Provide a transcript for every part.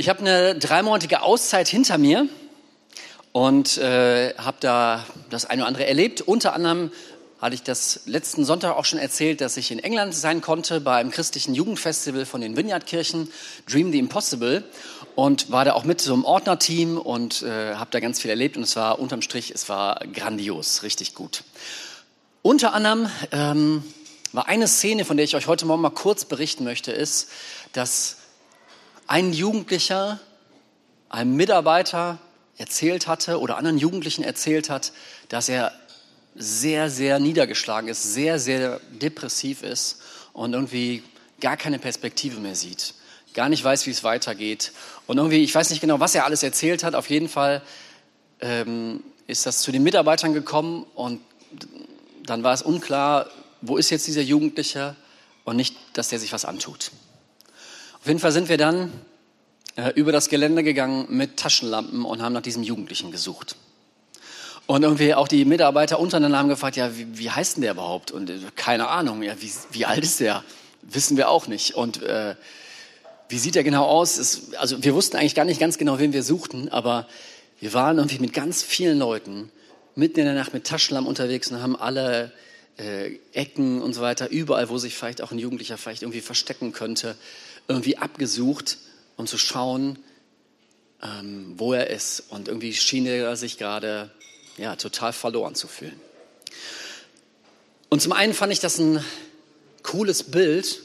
Ich habe eine dreimonatige Auszeit hinter mir und äh, habe da das eine oder andere erlebt. Unter anderem hatte ich das letzten Sonntag auch schon erzählt, dass ich in England sein konnte beim christlichen Jugendfestival von den Vineyard-Kirchen, Dream the Impossible, und war da auch mit so einem Ordnerteam und äh, habe da ganz viel erlebt und es war unterm Strich, es war grandios, richtig gut. Unter anderem ähm, war eine Szene, von der ich euch heute Morgen mal kurz berichten möchte, ist, dass ein Jugendlicher einem Mitarbeiter erzählt hatte oder anderen Jugendlichen erzählt hat, dass er sehr, sehr niedergeschlagen ist, sehr, sehr depressiv ist und irgendwie gar keine Perspektive mehr sieht, gar nicht weiß, wie es weitergeht. Und irgendwie, ich weiß nicht genau, was er alles erzählt hat, auf jeden Fall ähm, ist das zu den Mitarbeitern gekommen und dann war es unklar, wo ist jetzt dieser Jugendliche und nicht, dass der sich was antut. Auf jeden Fall sind wir dann äh, über das Gelände gegangen mit Taschenlampen und haben nach diesem Jugendlichen gesucht. Und irgendwie auch die Mitarbeiter untereinander haben gefragt, ja, wie, wie heißt denn der überhaupt? Und äh, keine Ahnung, ja, wie, wie alt ist der? Wissen wir auch nicht. Und äh, wie sieht er genau aus? Es, also wir wussten eigentlich gar nicht ganz genau, wen wir suchten, aber wir waren irgendwie mit ganz vielen Leuten mitten in der Nacht mit Taschenlampen unterwegs und haben alle äh, Ecken und so weiter, überall, wo sich vielleicht auch ein Jugendlicher vielleicht irgendwie verstecken könnte, irgendwie abgesucht, um zu schauen, ähm, wo er ist. Und irgendwie schien er sich gerade ja, total verloren zu fühlen. Und zum einen fand ich das ein cooles Bild,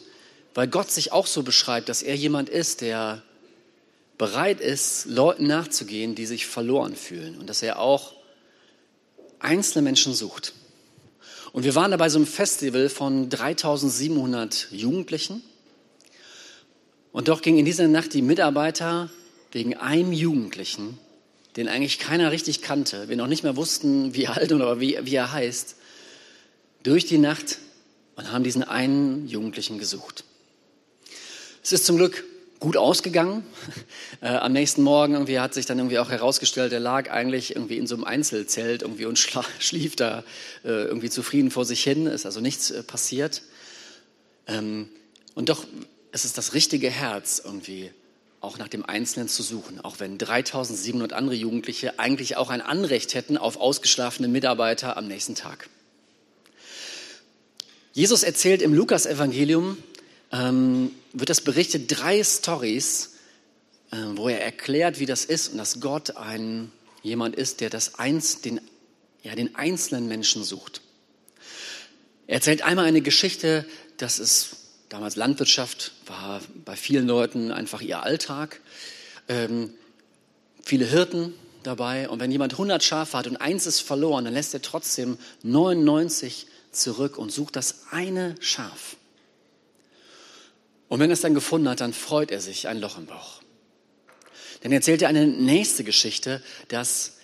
weil Gott sich auch so beschreibt, dass er jemand ist, der bereit ist, Leuten nachzugehen, die sich verloren fühlen. Und dass er auch einzelne Menschen sucht. Und wir waren da bei so einem Festival von 3700 Jugendlichen. Und doch ging in dieser Nacht die Mitarbeiter wegen einem Jugendlichen, den eigentlich keiner richtig kannte, wir noch nicht mehr wussten, wie alt oder wie, wie er heißt, durch die Nacht und haben diesen einen Jugendlichen gesucht. Es ist zum Glück gut ausgegangen. Äh, am nächsten Morgen irgendwie hat sich dann irgendwie auch herausgestellt, er lag eigentlich irgendwie in so einem Einzelzelt irgendwie und schlief da äh, irgendwie zufrieden vor sich hin. Ist also nichts äh, passiert. Ähm, und doch es ist das richtige Herz irgendwie auch nach dem Einzelnen zu suchen, auch wenn 3700 andere Jugendliche eigentlich auch ein Anrecht hätten auf ausgeschlafene Mitarbeiter am nächsten Tag. Jesus erzählt im Lukas-Evangelium, ähm, wird das berichtet, drei Stories, äh, wo er erklärt, wie das ist und dass Gott ein, jemand ist, der das eins, den, ja, den einzelnen Menschen sucht. Er erzählt einmal eine Geschichte, das ist Damals Landwirtschaft war bei vielen Leuten einfach ihr Alltag. Ähm, viele Hirten dabei. Und wenn jemand 100 Schafe hat und eins ist verloren, dann lässt er trotzdem 99 zurück und sucht das eine Schaf. Und wenn er es dann gefunden hat, dann freut er sich ein Loch im Bauch. Dann erzählt er eine nächste Geschichte, dass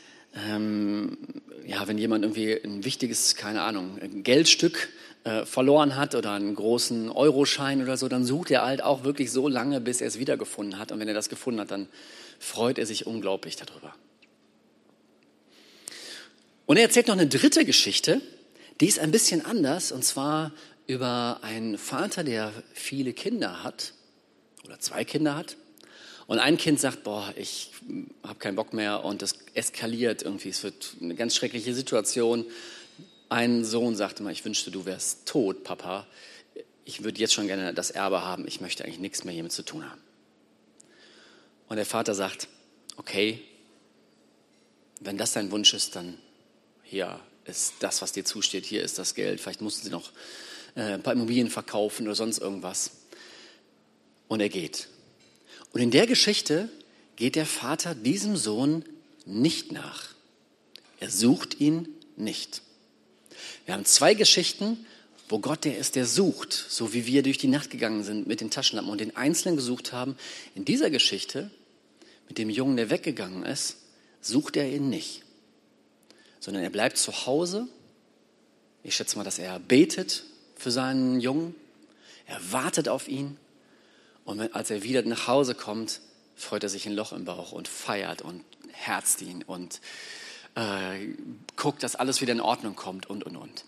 ähm, ja, wenn jemand irgendwie ein wichtiges, keine Ahnung, Geldstück äh, verloren hat oder einen großen Euroschein oder so, dann sucht er halt auch wirklich so lange, bis er es wiedergefunden hat. Und wenn er das gefunden hat, dann freut er sich unglaublich darüber. Und er erzählt noch eine dritte Geschichte, die ist ein bisschen anders, und zwar über einen Vater, der viele Kinder hat oder zwei Kinder hat. Und ein Kind sagt, boah, ich habe keinen Bock mehr und es eskaliert irgendwie. Es wird eine ganz schreckliche Situation. Ein Sohn sagte mal, ich wünschte, du wärst tot, Papa. Ich würde jetzt schon gerne das Erbe haben. Ich möchte eigentlich nichts mehr hiermit zu tun haben. Und der Vater sagt, okay, wenn das dein Wunsch ist, dann hier ist das, was dir zusteht. Hier ist das Geld. Vielleicht mussten sie noch äh, ein paar Immobilien verkaufen oder sonst irgendwas. Und er geht. Und in der Geschichte geht der Vater diesem Sohn nicht nach. Er sucht ihn nicht. Wir haben zwei Geschichten, wo Gott der ist, der sucht, so wie wir durch die Nacht gegangen sind mit den Taschenlampen und den Einzelnen gesucht haben. In dieser Geschichte mit dem Jungen, der weggegangen ist, sucht er ihn nicht, sondern er bleibt zu Hause. Ich schätze mal, dass er betet für seinen Jungen. Er wartet auf ihn. Und als er wieder nach Hause kommt, freut er sich ein Loch im Bauch und feiert und herzt ihn und äh, guckt, dass alles wieder in Ordnung kommt und, und, und.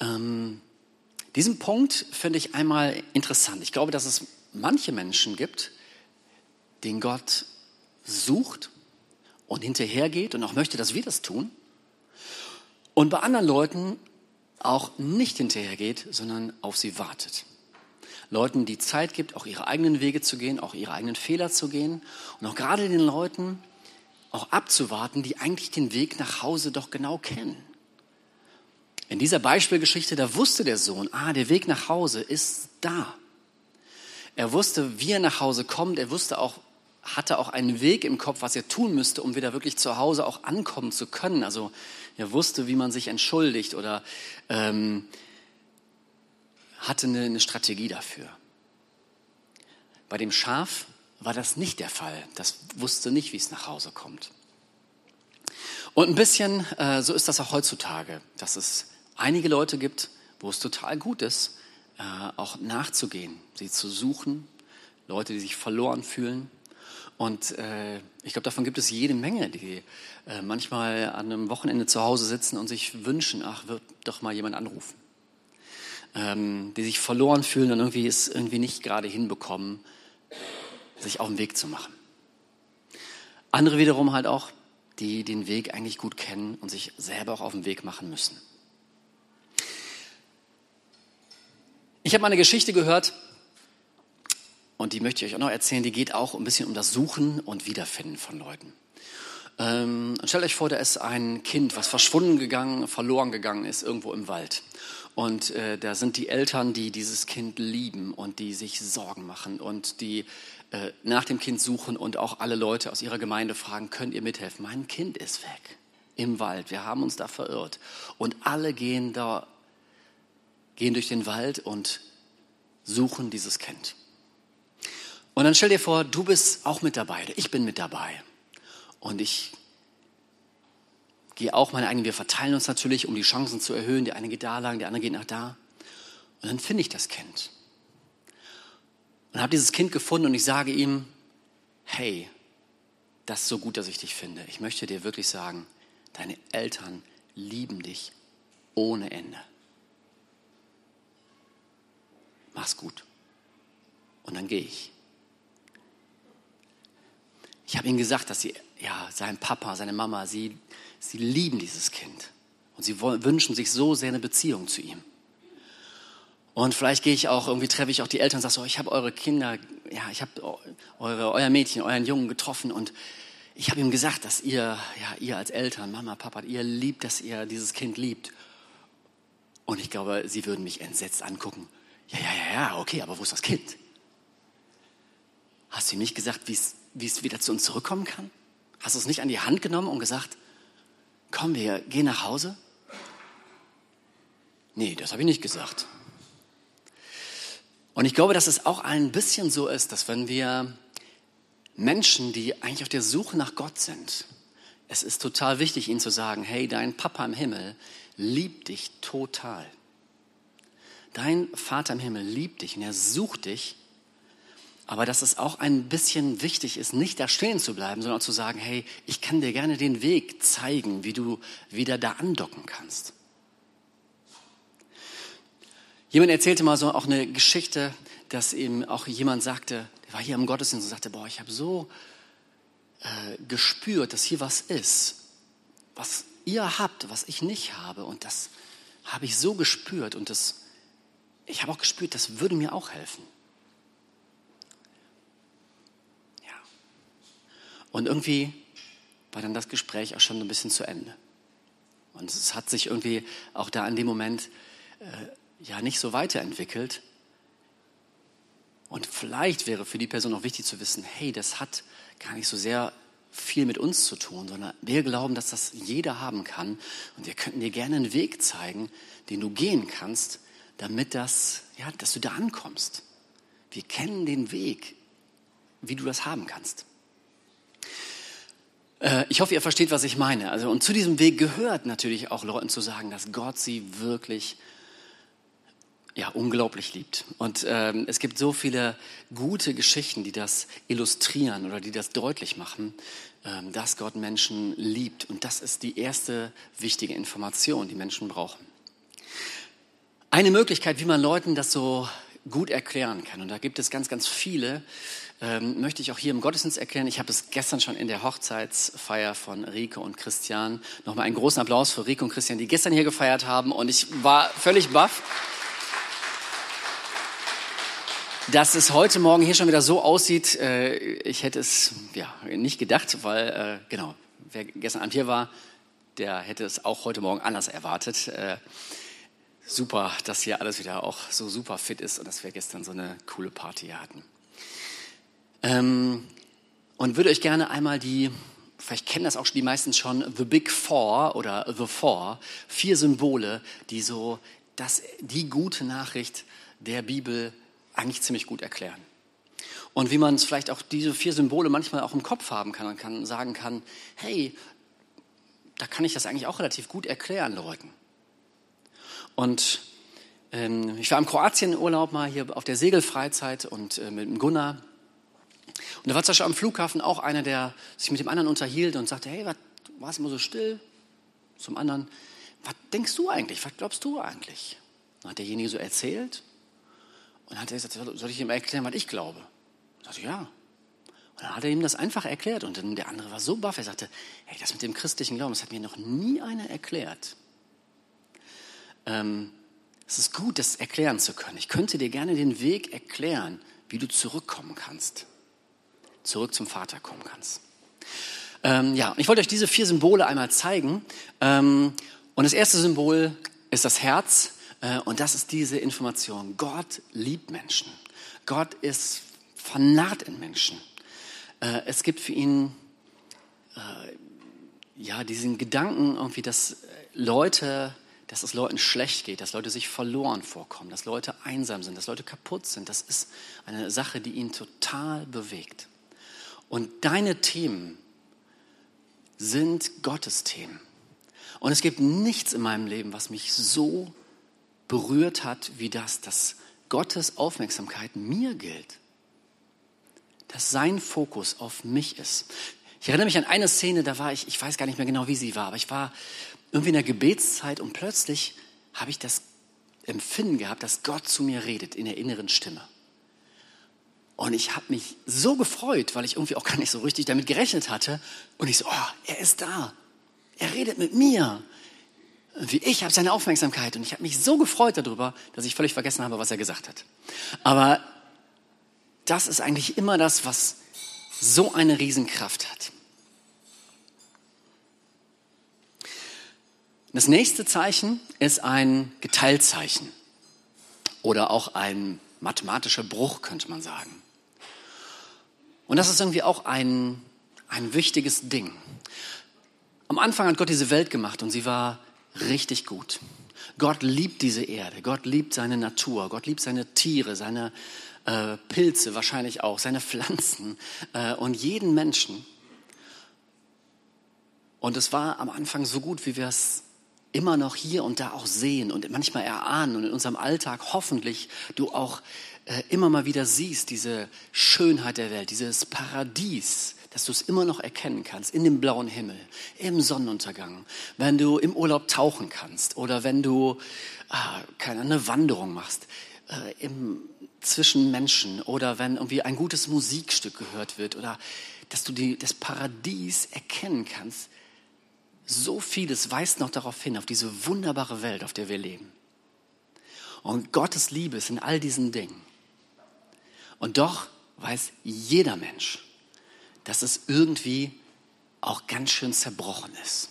Ähm, diesen Punkt finde ich einmal interessant. Ich glaube, dass es manche Menschen gibt, den Gott sucht und hinterhergeht und auch möchte, dass wir das tun. Und bei anderen Leuten auch nicht hinterhergeht, sondern auf sie wartet. Leuten, die Zeit gibt, auch ihre eigenen Wege zu gehen, auch ihre eigenen Fehler zu gehen und auch gerade den Leuten auch abzuwarten, die eigentlich den Weg nach Hause doch genau kennen. In dieser Beispielgeschichte, da wusste der Sohn, ah, der Weg nach Hause ist da. Er wusste, wie er nach Hause kommt. Er wusste auch, hatte auch einen Weg im Kopf, was er tun müsste, um wieder wirklich zu Hause auch ankommen zu können. Also er wusste, wie man sich entschuldigt oder ähm, hatte eine, eine Strategie dafür. Bei dem Schaf war das nicht der Fall. Das wusste nicht, wie es nach Hause kommt. Und ein bisschen äh, so ist das auch heutzutage, dass es einige Leute gibt, wo es total gut ist, äh, auch nachzugehen, sie zu suchen, Leute, die sich verloren fühlen. Und äh, ich glaube, davon gibt es jede Menge, die äh, manchmal an einem Wochenende zu Hause sitzen und sich wünschen, ach, wird doch mal jemand anrufen. Ähm, die sich verloren fühlen und irgendwie es irgendwie nicht gerade hinbekommen, sich auf den Weg zu machen. Andere wiederum halt auch, die den Weg eigentlich gut kennen und sich selber auch auf den Weg machen müssen. Ich habe mal eine Geschichte gehört und die möchte ich euch auch noch erzählen. Die geht auch ein bisschen um das Suchen und Wiederfinden von Leuten. Ähm, stellt euch vor, da ist ein Kind, was verschwunden gegangen, verloren gegangen ist irgendwo im Wald. Und äh, da sind die Eltern, die dieses Kind lieben und die sich Sorgen machen und die äh, nach dem Kind suchen und auch alle Leute aus ihrer Gemeinde fragen, könnt ihr mithelfen? Mein Kind ist weg im Wald, wir haben uns da verirrt. Und alle gehen da gehen durch den Wald und suchen dieses Kind. Und dann stell dir vor, du bist auch mit dabei, ich bin mit dabei. Und ich gehe auch meine eigenen, wir verteilen uns natürlich, um die Chancen zu erhöhen. Der eine geht da lang, der andere geht nach da. Und dann finde ich das Kind. Und habe dieses Kind gefunden und ich sage ihm, hey, das ist so gut, dass ich dich finde. Ich möchte dir wirklich sagen, deine Eltern lieben dich ohne Ende. mach's gut. Und dann gehe ich. Ich habe ihm gesagt, dass sie, ja, sein Papa, seine Mama, sie, sie lieben dieses Kind. Und sie wünschen sich so sehr eine Beziehung zu ihm. Und vielleicht gehe ich auch, irgendwie treffe ich auch die Eltern und sage so, ich habe eure Kinder, ja, ich habe eure, euer Mädchen, euren Jungen getroffen und ich habe ihm gesagt, dass ihr, ja, ihr als Eltern, Mama, Papa, ihr liebt, dass ihr dieses Kind liebt. Und ich glaube, sie würden mich entsetzt angucken. Ja, ja, ja, ja, okay, aber wo ist das Kind? Hast du ihm nicht gesagt, wie es wieder zu uns zurückkommen kann? Hast du es nicht an die Hand genommen und gesagt, komm, wir gehen nach Hause? Nee, das habe ich nicht gesagt. Und ich glaube, dass es auch ein bisschen so ist, dass wenn wir Menschen, die eigentlich auf der Suche nach Gott sind, es ist total wichtig, ihnen zu sagen, hey, dein Papa im Himmel liebt dich total. Dein Vater im Himmel liebt dich und er sucht dich. Aber dass es auch ein bisschen wichtig ist, nicht da stehen zu bleiben, sondern zu sagen, hey, ich kann dir gerne den Weg zeigen, wie du wieder da andocken kannst. Jemand erzählte mal so auch eine Geschichte, dass ihm auch jemand sagte, der war hier im Gottesdienst und sagte, boah, ich habe so äh, gespürt, dass hier was ist, was ihr habt, was ich nicht habe. Und das habe ich so gespürt und das ich habe auch gespürt, das würde mir auch helfen. Und irgendwie war dann das Gespräch auch schon ein bisschen zu Ende. Und es hat sich irgendwie auch da in dem Moment äh, ja nicht so weiterentwickelt. Und vielleicht wäre für die Person auch wichtig zu wissen, hey, das hat gar nicht so sehr viel mit uns zu tun, sondern wir glauben, dass das jeder haben kann. Und wir könnten dir gerne einen Weg zeigen, den du gehen kannst, damit das, ja, dass du da ankommst. Wir kennen den Weg, wie du das haben kannst. Äh, ich hoffe, ihr versteht, was ich meine. Also, und zu diesem Weg gehört natürlich auch Leuten zu sagen, dass Gott sie wirklich ja, unglaublich liebt. Und ähm, es gibt so viele gute Geschichten, die das illustrieren oder die das deutlich machen, ähm, dass Gott Menschen liebt. Und das ist die erste wichtige Information, die Menschen brauchen. Eine Möglichkeit, wie man Leuten das so gut erklären kann. Und da gibt es ganz, ganz viele. Ähm, möchte ich auch hier im Gottesdienst erklären. Ich habe es gestern schon in der Hochzeitsfeier von Rike und Christian. Nochmal einen großen Applaus für Rike und Christian, die gestern hier gefeiert haben. Und ich war völlig baff, dass es heute Morgen hier schon wieder so aussieht. Äh, ich hätte es ja, nicht gedacht, weil, äh, genau, wer gestern Abend hier war, der hätte es auch heute Morgen anders erwartet. Äh, super, dass hier alles wieder auch so super fit ist und dass wir gestern so eine coole Party hatten. Ähm, und würde euch gerne einmal die, vielleicht kennen das auch die meisten schon, The Big Four oder The Four, vier Symbole, die so das, die gute Nachricht der Bibel eigentlich ziemlich gut erklären. Und wie man es vielleicht auch diese vier Symbole manchmal auch im Kopf haben kann und kann, sagen kann, hey, da kann ich das eigentlich auch relativ gut erklären Leuten. Und ähm, ich war im Kroatien-Urlaub mal hier auf der Segelfreizeit und äh, mit dem Gunnar. Und da war zum Beispiel am Flughafen auch einer, der sich mit dem anderen unterhielt und sagte, hey, was warst immer so still? Zum anderen, was denkst du eigentlich? Was glaubst du eigentlich? Dann hat derjenige so erzählt und hat er gesagt, soll ich ihm erklären, was ich glaube? Ich sagte, ja. Und dann hat er ihm das einfach erklärt. Und dann der andere war so baff, er sagte, hey, das mit dem christlichen Glauben, das hat mir noch nie einer erklärt. Ähm, es ist gut, das erklären zu können. Ich könnte dir gerne den Weg erklären, wie du zurückkommen kannst. Zurück zum Vater kommen kannst. Ähm, ja, ich wollte euch diese vier Symbole einmal zeigen. Ähm, und das erste Symbol ist das Herz. Äh, und das ist diese Information. Gott liebt Menschen. Gott ist vernarrt in Menschen. Äh, es gibt für ihn äh, ja diesen Gedanken irgendwie, dass Leute dass es Leuten schlecht geht, dass Leute sich verloren vorkommen, dass Leute einsam sind, dass Leute kaputt sind. Das ist eine Sache, die ihn total bewegt. Und deine Themen sind Gottes Themen. Und es gibt nichts in meinem Leben, was mich so berührt hat wie das, dass Gottes Aufmerksamkeit mir gilt. Dass sein Fokus auf mich ist. Ich erinnere mich an eine Szene, da war ich, ich weiß gar nicht mehr genau, wie sie war, aber ich war irgendwie in der Gebetszeit und plötzlich habe ich das Empfinden gehabt, dass Gott zu mir redet in der inneren Stimme. Und ich habe mich so gefreut, weil ich irgendwie auch gar nicht so richtig damit gerechnet hatte. Und ich so, oh, er ist da. Er redet mit mir. Wie ich habe seine Aufmerksamkeit. Und ich habe mich so gefreut darüber, dass ich völlig vergessen habe, was er gesagt hat. Aber das ist eigentlich immer das, was so eine Riesenkraft hat. Das nächste Zeichen ist ein Geteiltzeichen oder auch ein mathematischer Bruch, könnte man sagen. Und das ist irgendwie auch ein, ein wichtiges Ding. Am Anfang hat Gott diese Welt gemacht und sie war richtig gut. Gott liebt diese Erde, Gott liebt seine Natur, Gott liebt seine Tiere, seine äh, Pilze wahrscheinlich auch, seine Pflanzen äh, und jeden Menschen. Und es war am Anfang so gut, wie wir es immer noch hier und da auch sehen und manchmal erahnen und in unserem Alltag hoffentlich du auch äh, immer mal wieder siehst, diese Schönheit der Welt, dieses Paradies, dass du es immer noch erkennen kannst in dem blauen Himmel, im Sonnenuntergang, wenn du im Urlaub tauchen kannst oder wenn du ah, keine eine Wanderung machst äh, im, zwischen Menschen oder wenn irgendwie ein gutes Musikstück gehört wird oder dass du die, das Paradies erkennen kannst, so vieles weist noch darauf hin, auf diese wunderbare Welt, auf der wir leben. Und Gottes Liebe ist in all diesen Dingen. Und doch weiß jeder Mensch, dass es irgendwie auch ganz schön zerbrochen ist.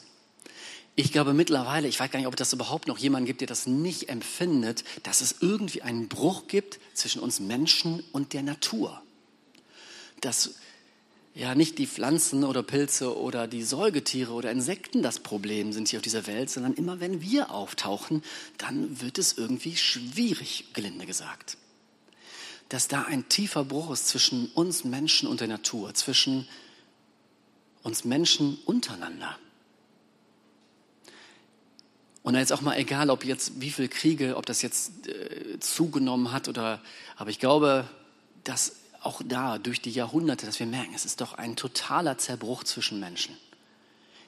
Ich glaube mittlerweile, ich weiß gar nicht, ob es das überhaupt noch jemanden gibt, der das nicht empfindet, dass es irgendwie einen Bruch gibt zwischen uns Menschen und der Natur. Dass ja nicht die Pflanzen oder Pilze oder die Säugetiere oder Insekten das Problem sind hier auf dieser Welt, sondern immer wenn wir auftauchen, dann wird es irgendwie schwierig, gelinde gesagt. Dass da ein tiefer Bruch ist zwischen uns Menschen und der Natur, zwischen uns Menschen untereinander. Und jetzt auch mal egal, ob jetzt wie viele Kriege, ob das jetzt äh, zugenommen hat oder, aber ich glaube, dass auch da durch die Jahrhunderte, dass wir merken, es ist doch ein totaler Zerbruch zwischen Menschen.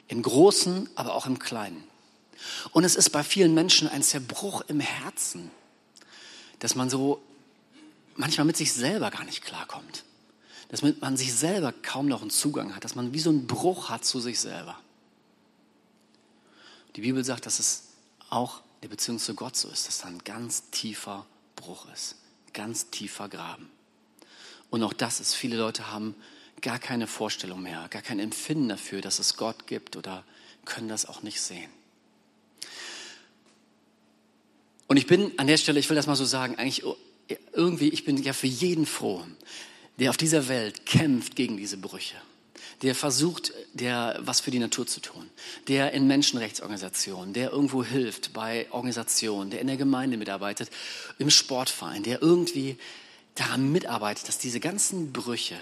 Im Großen, aber auch im Kleinen. Und es ist bei vielen Menschen ein Zerbruch im Herzen, dass man so manchmal mit sich selber gar nicht klarkommt. Dass man sich selber kaum noch einen Zugang hat, dass man wie so einen Bruch hat zu sich selber. Die Bibel sagt, dass es auch in der Beziehung zu Gott so ist, dass da ein ganz tiefer Bruch ist, ganz tiefer Graben. Und auch das ist, viele Leute haben gar keine Vorstellung mehr, gar kein Empfinden dafür, dass es Gott gibt oder können das auch nicht sehen. Und ich bin an der Stelle, ich will das mal so sagen, eigentlich irgendwie, ich bin ja für jeden froh, der auf dieser Welt kämpft gegen diese Brüche, der versucht, der was für die Natur zu tun, der in Menschenrechtsorganisationen, der irgendwo hilft bei Organisationen, der in der Gemeinde mitarbeitet, im Sportverein, der irgendwie daran mitarbeitet, dass diese ganzen Brüche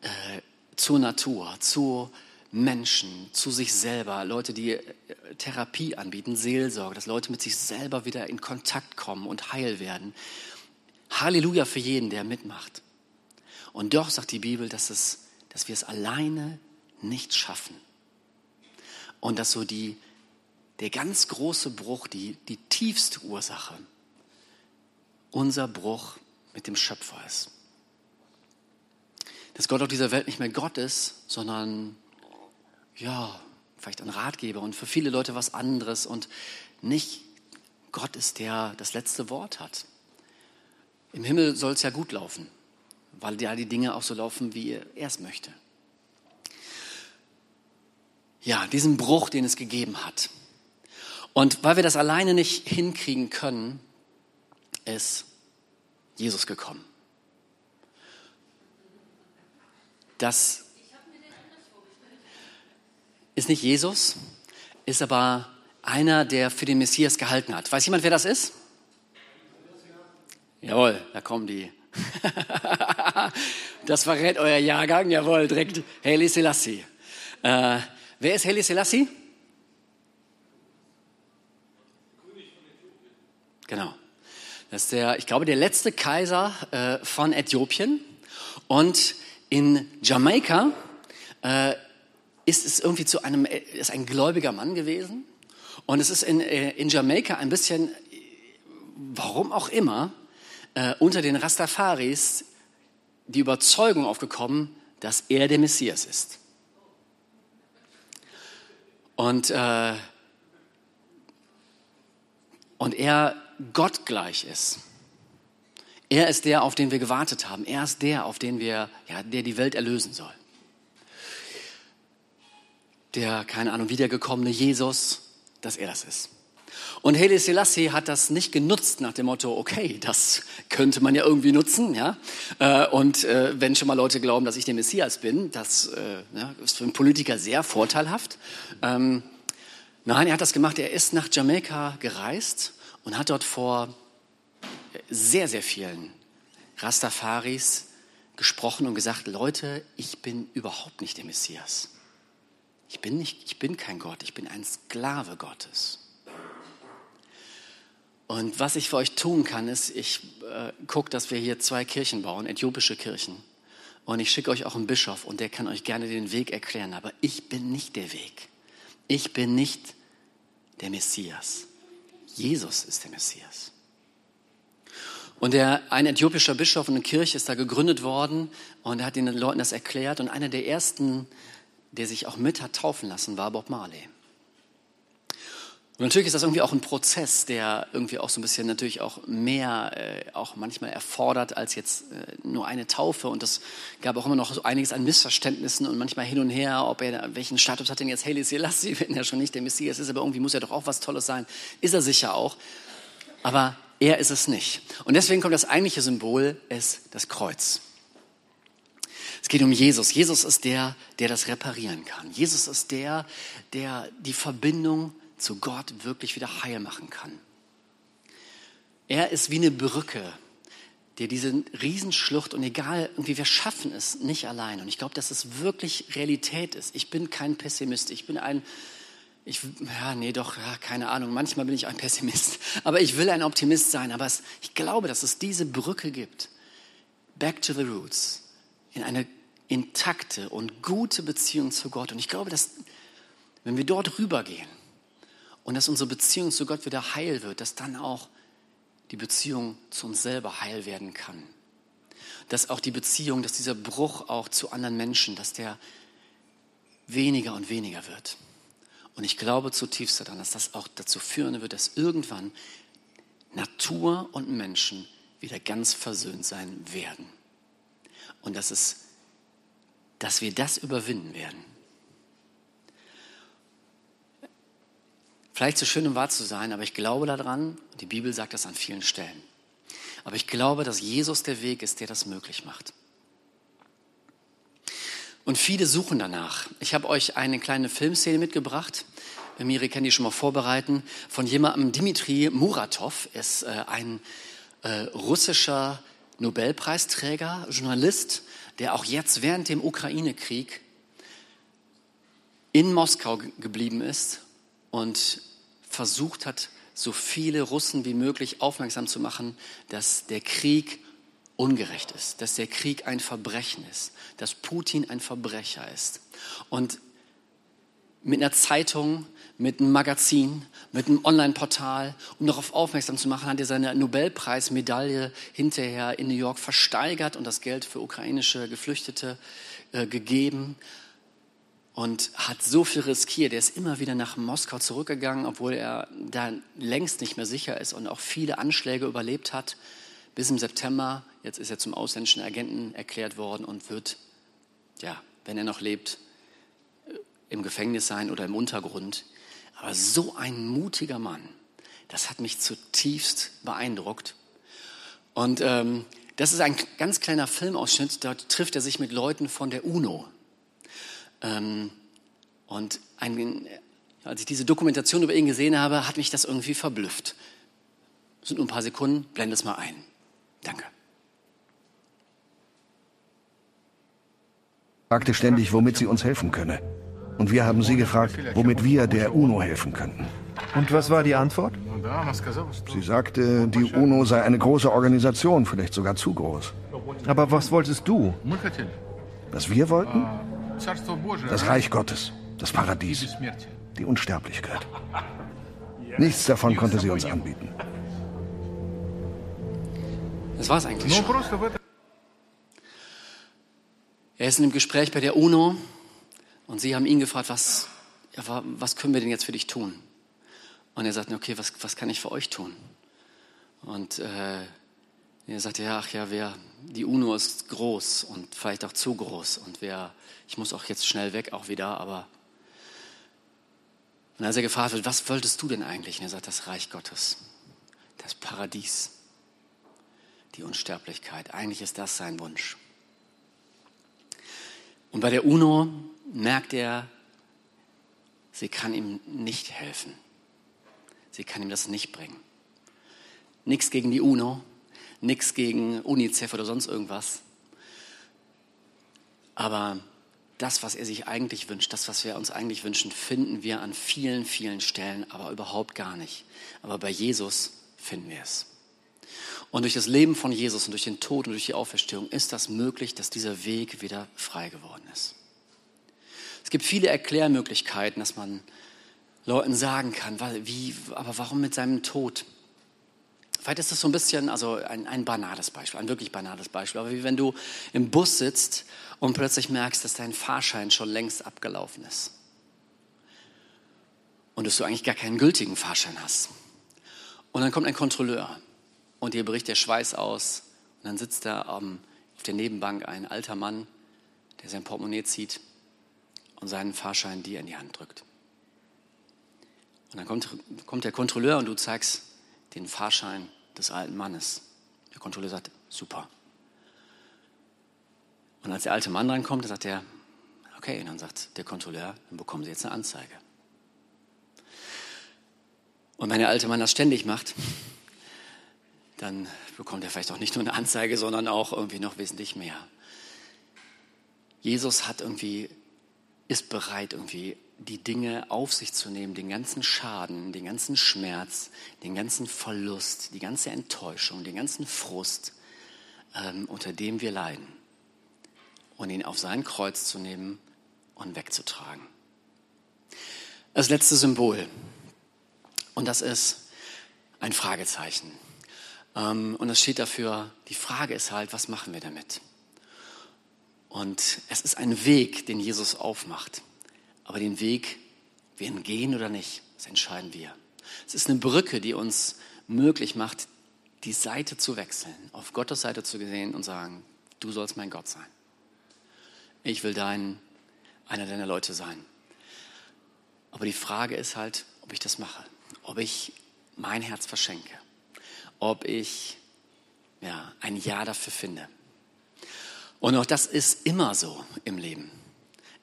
äh, zur Natur, zu Menschen, zu sich selber, Leute, die äh, Therapie anbieten, Seelsorge, dass Leute mit sich selber wieder in Kontakt kommen und heil werden. Halleluja für jeden, der mitmacht. Und doch sagt die Bibel, dass, es, dass wir es alleine nicht schaffen. Und dass so die, der ganz große Bruch, die, die tiefste Ursache, unser Bruch mit dem Schöpfer ist. Dass Gott auf dieser Welt nicht mehr Gott ist, sondern ja, vielleicht ein Ratgeber und für viele Leute was anderes und nicht Gott ist, der das letzte Wort hat. Im Himmel soll es ja gut laufen weil ja die Dinge auch so laufen, wie er es möchte. Ja, diesen Bruch, den es gegeben hat. Und weil wir das alleine nicht hinkriegen können, ist Jesus gekommen. Das ist nicht Jesus, ist aber einer, der für den Messias gehalten hat. Weiß jemand, wer das ist? Jawohl, da kommen die das verrät euer Jahrgang, jawohl, direkt Haile Selassie. Äh, wer ist Haile Selassie? Genau. Das ist der, ich glaube, der letzte Kaiser äh, von Äthiopien. Und in Jamaika äh, ist es irgendwie zu einem, ist ein gläubiger Mann gewesen. Und es ist in, äh, in Jamaika ein bisschen, warum auch immer, äh, unter den Rastafaris die Überzeugung aufgekommen, dass er der Messias ist. Und, äh, und er gottgleich ist. Er ist der, auf den wir gewartet haben. Er ist der, auf den wir, ja, der die Welt erlösen soll. Der, keine Ahnung, wiedergekommene Jesus, dass er das ist. Und Haile Selassie hat das nicht genutzt nach dem Motto, okay, das könnte man ja irgendwie nutzen, ja. Äh, und äh, wenn schon mal Leute glauben, dass ich der Messias bin, das äh, ist für einen Politiker sehr vorteilhaft. Ähm, nein, er hat das gemacht. Er ist nach Jamaika gereist und hat dort vor sehr, sehr vielen Rastafaris gesprochen und gesagt, Leute, ich bin überhaupt nicht der Messias. Ich bin, nicht, ich bin kein Gott, ich bin ein Sklave Gottes. Und was ich für euch tun kann, ist, ich äh, gucke, dass wir hier zwei Kirchen bauen, äthiopische Kirchen. Und ich schicke euch auch einen Bischof und der kann euch gerne den Weg erklären. Aber ich bin nicht der Weg. Ich bin nicht der Messias. Jesus ist der Messias. Und der, ein äthiopischer Bischof und eine Kirche ist da gegründet worden und er hat den Leuten das erklärt. Und einer der ersten, der sich auch mit hat taufen lassen, war Bob Marley. Und natürlich ist das irgendwie auch ein Prozess, der irgendwie auch so ein bisschen natürlich auch mehr äh, auch manchmal erfordert als jetzt äh, nur eine Taufe. Und das gab auch immer noch so einiges an Missverständnissen und manchmal hin und her, ob er, welchen Status hat denn jetzt Haile Selassie, wenn er schon nicht der Messias ist, aber irgendwie muss er doch auch was Tolles sein. Ist er sicher auch. Aber er ist es nicht. Und deswegen kommt das eigentliche Symbol, ist das Kreuz. Es geht um Jesus. Jesus ist der, der das reparieren kann. Jesus ist der, der die Verbindung zu Gott wirklich wieder heil machen kann. Er ist wie eine Brücke, der diese Riesenschlucht und egal, irgendwie wir schaffen es nicht allein. Und ich glaube, dass es wirklich Realität ist. Ich bin kein Pessimist. Ich bin ein, ich, ja, nee, doch, ja, keine Ahnung. Manchmal bin ich ein Pessimist. Aber ich will ein Optimist sein. Aber es, ich glaube, dass es diese Brücke gibt. Back to the roots. In eine intakte und gute Beziehung zu Gott. Und ich glaube, dass, wenn wir dort rübergehen, und dass unsere Beziehung zu Gott wieder heil wird, dass dann auch die Beziehung zu uns selber heil werden kann. dass auch die Beziehung, dass dieser Bruch auch zu anderen Menschen, dass der weniger und weniger wird. Und ich glaube zutiefst daran, dass das auch dazu führen wird, dass irgendwann Natur und Menschen wieder ganz versöhnt sein werden. Und dass, es, dass wir das überwinden werden. Vielleicht so schön, um wahr zu sein, aber ich glaube daran, die Bibel sagt das an vielen Stellen. Aber ich glaube, dass Jesus der Weg ist, der das möglich macht. Und viele suchen danach. Ich habe euch eine kleine Filmszene mitgebracht. Miri kann die schon mal vorbereiten. Von jemandem, Dimitri Muratov, ist äh, ein äh, russischer Nobelpreisträger, Journalist, der auch jetzt während dem Ukraine-Krieg in Moskau geblieben ist und versucht hat, so viele Russen wie möglich aufmerksam zu machen, dass der Krieg ungerecht ist, dass der Krieg ein Verbrechen ist, dass Putin ein Verbrecher ist. Und mit einer Zeitung, mit einem Magazin, mit einem Online-Portal, um darauf aufmerksam zu machen, hat er seine Nobelpreismedaille hinterher in New York versteigert und das Geld für ukrainische Geflüchtete äh, gegeben und hat so viel riskiert. Er ist immer wieder nach Moskau zurückgegangen, obwohl er da längst nicht mehr sicher ist und auch viele Anschläge überlebt hat. Bis im September, jetzt ist er zum ausländischen Agenten erklärt worden und wird, ja, wenn er noch lebt, im Gefängnis sein oder im Untergrund. Aber so ein mutiger Mann, das hat mich zutiefst beeindruckt. Und ähm, das ist ein ganz kleiner Filmausschnitt, dort trifft er sich mit Leuten von der UNO. Ähm, und ein, als ich diese Dokumentation über ihn gesehen habe, hat mich das irgendwie verblüfft. Das sind nur ein paar Sekunden, blende es mal ein. Danke. fragte ständig, womit sie uns helfen könne. Und wir haben sie gefragt, womit wir der UNO helfen könnten. Und was war die Antwort? Sie sagte, die UNO sei eine große Organisation, vielleicht sogar zu groß. Aber was wolltest du? Was wir wollten? Das Reich Gottes, das Paradies, die Unsterblichkeit. Nichts davon konnte sie uns anbieten. Das war es eigentlich schon. Er ist in einem Gespräch bei der UNO und sie haben ihn gefragt, was, ja, was können wir denn jetzt für dich tun? Und er sagt, okay, was, was kann ich für euch tun? Und äh, er sagte, ja, ach ja, wer, die UNO ist groß und vielleicht auch zu groß und wer, ich muss auch jetzt schnell weg, auch wieder, aber und als er gefragt wird, was wolltest du denn eigentlich? Und er sagt, das Reich Gottes, das Paradies, die Unsterblichkeit. Eigentlich ist das sein Wunsch. Und bei der UNO merkt er, sie kann ihm nicht helfen. Sie kann ihm das nicht bringen. Nichts gegen die UNO, nichts gegen UNICEF oder sonst irgendwas. Aber das, was er sich eigentlich wünscht, das, was wir uns eigentlich wünschen, finden wir an vielen, vielen Stellen, aber überhaupt gar nicht. Aber bei Jesus finden wir es. Und durch das Leben von Jesus und durch den Tod und durch die Auferstehung ist das möglich, dass dieser Weg wieder frei geworden ist. Es gibt viele Erklärmöglichkeiten, dass man Leuten sagen kann, wie, aber warum mit seinem Tod? Vielleicht ist das so ein bisschen, also ein, ein banales Beispiel, ein wirklich banales Beispiel. Aber wie wenn du im Bus sitzt und plötzlich merkst, dass dein Fahrschein schon längst abgelaufen ist. Und dass du eigentlich gar keinen gültigen Fahrschein hast. Und dann kommt ein Kontrolleur und dir bricht der Schweiß aus. Und dann sitzt da auf der Nebenbank ein alter Mann, der sein Portemonnaie zieht und seinen Fahrschein dir in die Hand drückt. Und dann kommt, kommt der Kontrolleur und du zeigst den Fahrschein des alten Mannes. Der Kontrolleur sagt, super. Und als der alte Mann reinkommt, sagt er, okay, und dann sagt der Kontrolleur, dann bekommen Sie jetzt eine Anzeige. Und wenn der alte Mann das ständig macht, dann bekommt er vielleicht auch nicht nur eine Anzeige, sondern auch irgendwie noch wesentlich mehr. Jesus hat irgendwie ist bereit, irgendwie die Dinge auf sich zu nehmen, den ganzen Schaden, den ganzen Schmerz, den ganzen Verlust, die ganze Enttäuschung, den ganzen Frust, ähm, unter dem wir leiden, und ihn auf sein Kreuz zu nehmen und wegzutragen. Das letzte Symbol, und das ist ein Fragezeichen. Ähm, und es steht dafür, die Frage ist halt, was machen wir damit? Und es ist ein Weg, den Jesus aufmacht. Aber den Weg, wir ihn gehen oder nicht, das entscheiden wir. Es ist eine Brücke, die uns möglich macht, die Seite zu wechseln, auf Gottes Seite zu gehen und sagen, du sollst mein Gott sein. Ich will dein, einer deiner Leute sein. Aber die Frage ist halt, ob ich das mache, ob ich mein Herz verschenke, ob ich ja, ein Ja dafür finde. Und auch das ist immer so im Leben.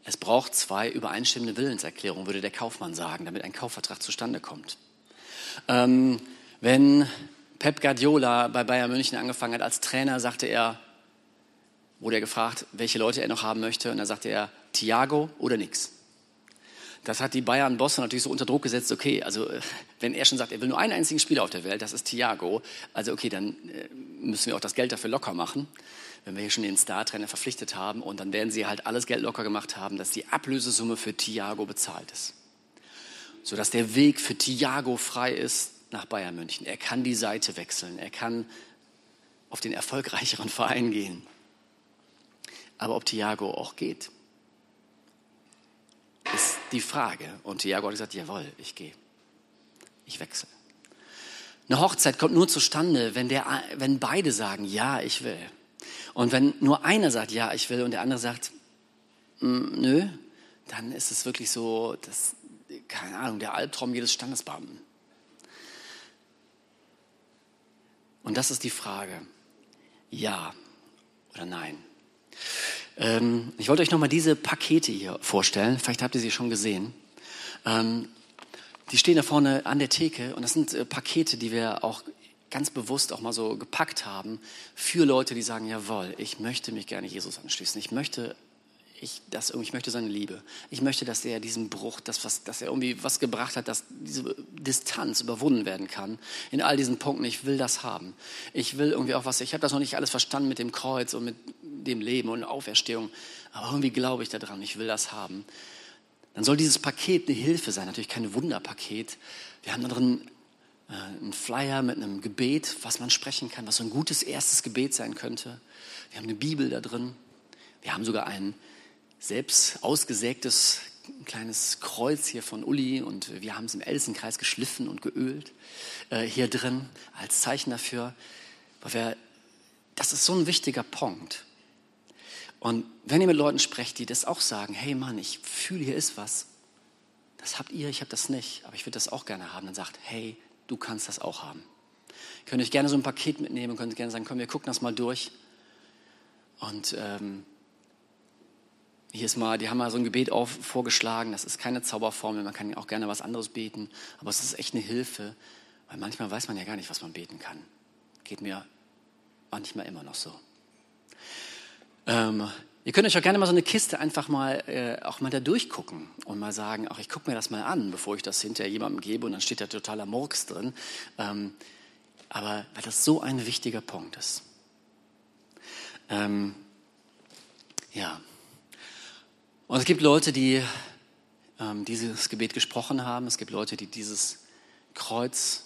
Es braucht zwei übereinstimmende Willenserklärungen, würde der Kaufmann sagen, damit ein Kaufvertrag zustande kommt. Ähm, wenn Pep Guardiola bei Bayern München angefangen hat als Trainer, sagte er, wurde er gefragt, welche Leute er noch haben möchte. Und da sagte er, Thiago oder nix. Das hat die Bayern-Bosse natürlich so unter Druck gesetzt, okay, also äh, wenn er schon sagt, er will nur einen einzigen Spieler auf der Welt, das ist Thiago, also okay, dann äh, müssen wir auch das Geld dafür locker machen, wenn wir hier schon den Star-Trainer verpflichtet haben und dann werden sie halt alles Geld locker gemacht haben, dass die Ablösesumme für Thiago bezahlt ist. Sodass der Weg für Thiago frei ist, nach Bayern München. Er kann die Seite wechseln. Er kann auf den erfolgreicheren Verein gehen. Aber ob Thiago auch geht, ist die Frage. Und Thiago hat gesagt, jawohl, ich gehe. Ich wechsle. Eine Hochzeit kommt nur zustande, wenn, der, wenn beide sagen, ja, ich will. Und wenn nur einer sagt, ja, ich will, und der andere sagt, mm, nö, dann ist es wirklich so, das, keine Ahnung, der Albtraum jedes Standesbeamten. Und das ist die Frage. Ja oder nein? Ähm, ich wollte euch nochmal diese Pakete hier vorstellen. Vielleicht habt ihr sie schon gesehen. Ähm, die stehen da vorne an der Theke und das sind äh, Pakete, die wir auch ganz bewusst auch mal so gepackt haben für Leute, die sagen, jawohl, ich möchte mich gerne Jesus anschließen. Ich möchte ich, das, ich möchte seine Liebe. Ich möchte, dass er diesen Bruch, das, was, dass er irgendwie was gebracht hat, dass diese Distanz überwunden werden kann. In all diesen Punkten. Ich will das haben. Ich will irgendwie auch was, ich habe das noch nicht alles verstanden mit dem Kreuz und mit dem Leben und Auferstehung. Aber irgendwie glaube ich daran. Ich will das haben. Dann soll dieses Paket eine Hilfe sein. Natürlich kein Wunderpaket. Wir haben da drin äh, einen Flyer mit einem Gebet, was man sprechen kann, was so ein gutes erstes Gebet sein könnte. Wir haben eine Bibel da drin. Wir haben sogar einen selbst ausgesägtes kleines Kreuz hier von Uli und wir haben es im Elsenkreis geschliffen und geölt äh, hier drin als Zeichen dafür, weil wir, das ist so ein wichtiger Punkt. Und wenn ihr mit Leuten sprecht, die das auch sagen, hey Mann, ich fühle, hier ist was, das habt ihr, ich habe das nicht, aber ich würde das auch gerne haben, dann sagt, hey, du kannst das auch haben. Ihr könnt euch gerne so ein Paket mitnehmen, könnt gerne sagen, komm, wir gucken das mal durch. Und ähm, hier ist mal, die haben mal so ein Gebet auf, vorgeschlagen. Das ist keine Zauberformel, man kann auch gerne was anderes beten, aber es ist echt eine Hilfe, weil manchmal weiß man ja gar nicht, was man beten kann. Geht mir manchmal immer noch so. Ähm, ihr könnt euch auch gerne mal so eine Kiste einfach mal äh, auch mal da durchgucken und mal sagen, ach, ich gucke mir das mal an, bevor ich das hinterher jemandem gebe und dann steht da totaler Murks drin. Ähm, aber weil das so ein wichtiger Punkt ist. Ähm, ja. Und es gibt Leute, die ähm, dieses Gebet gesprochen haben. Es gibt Leute, die dieses Kreuz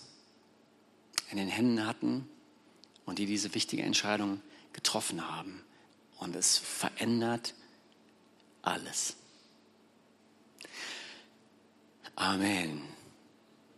in den Händen hatten und die diese wichtige Entscheidung getroffen haben. Und es verändert alles. Amen.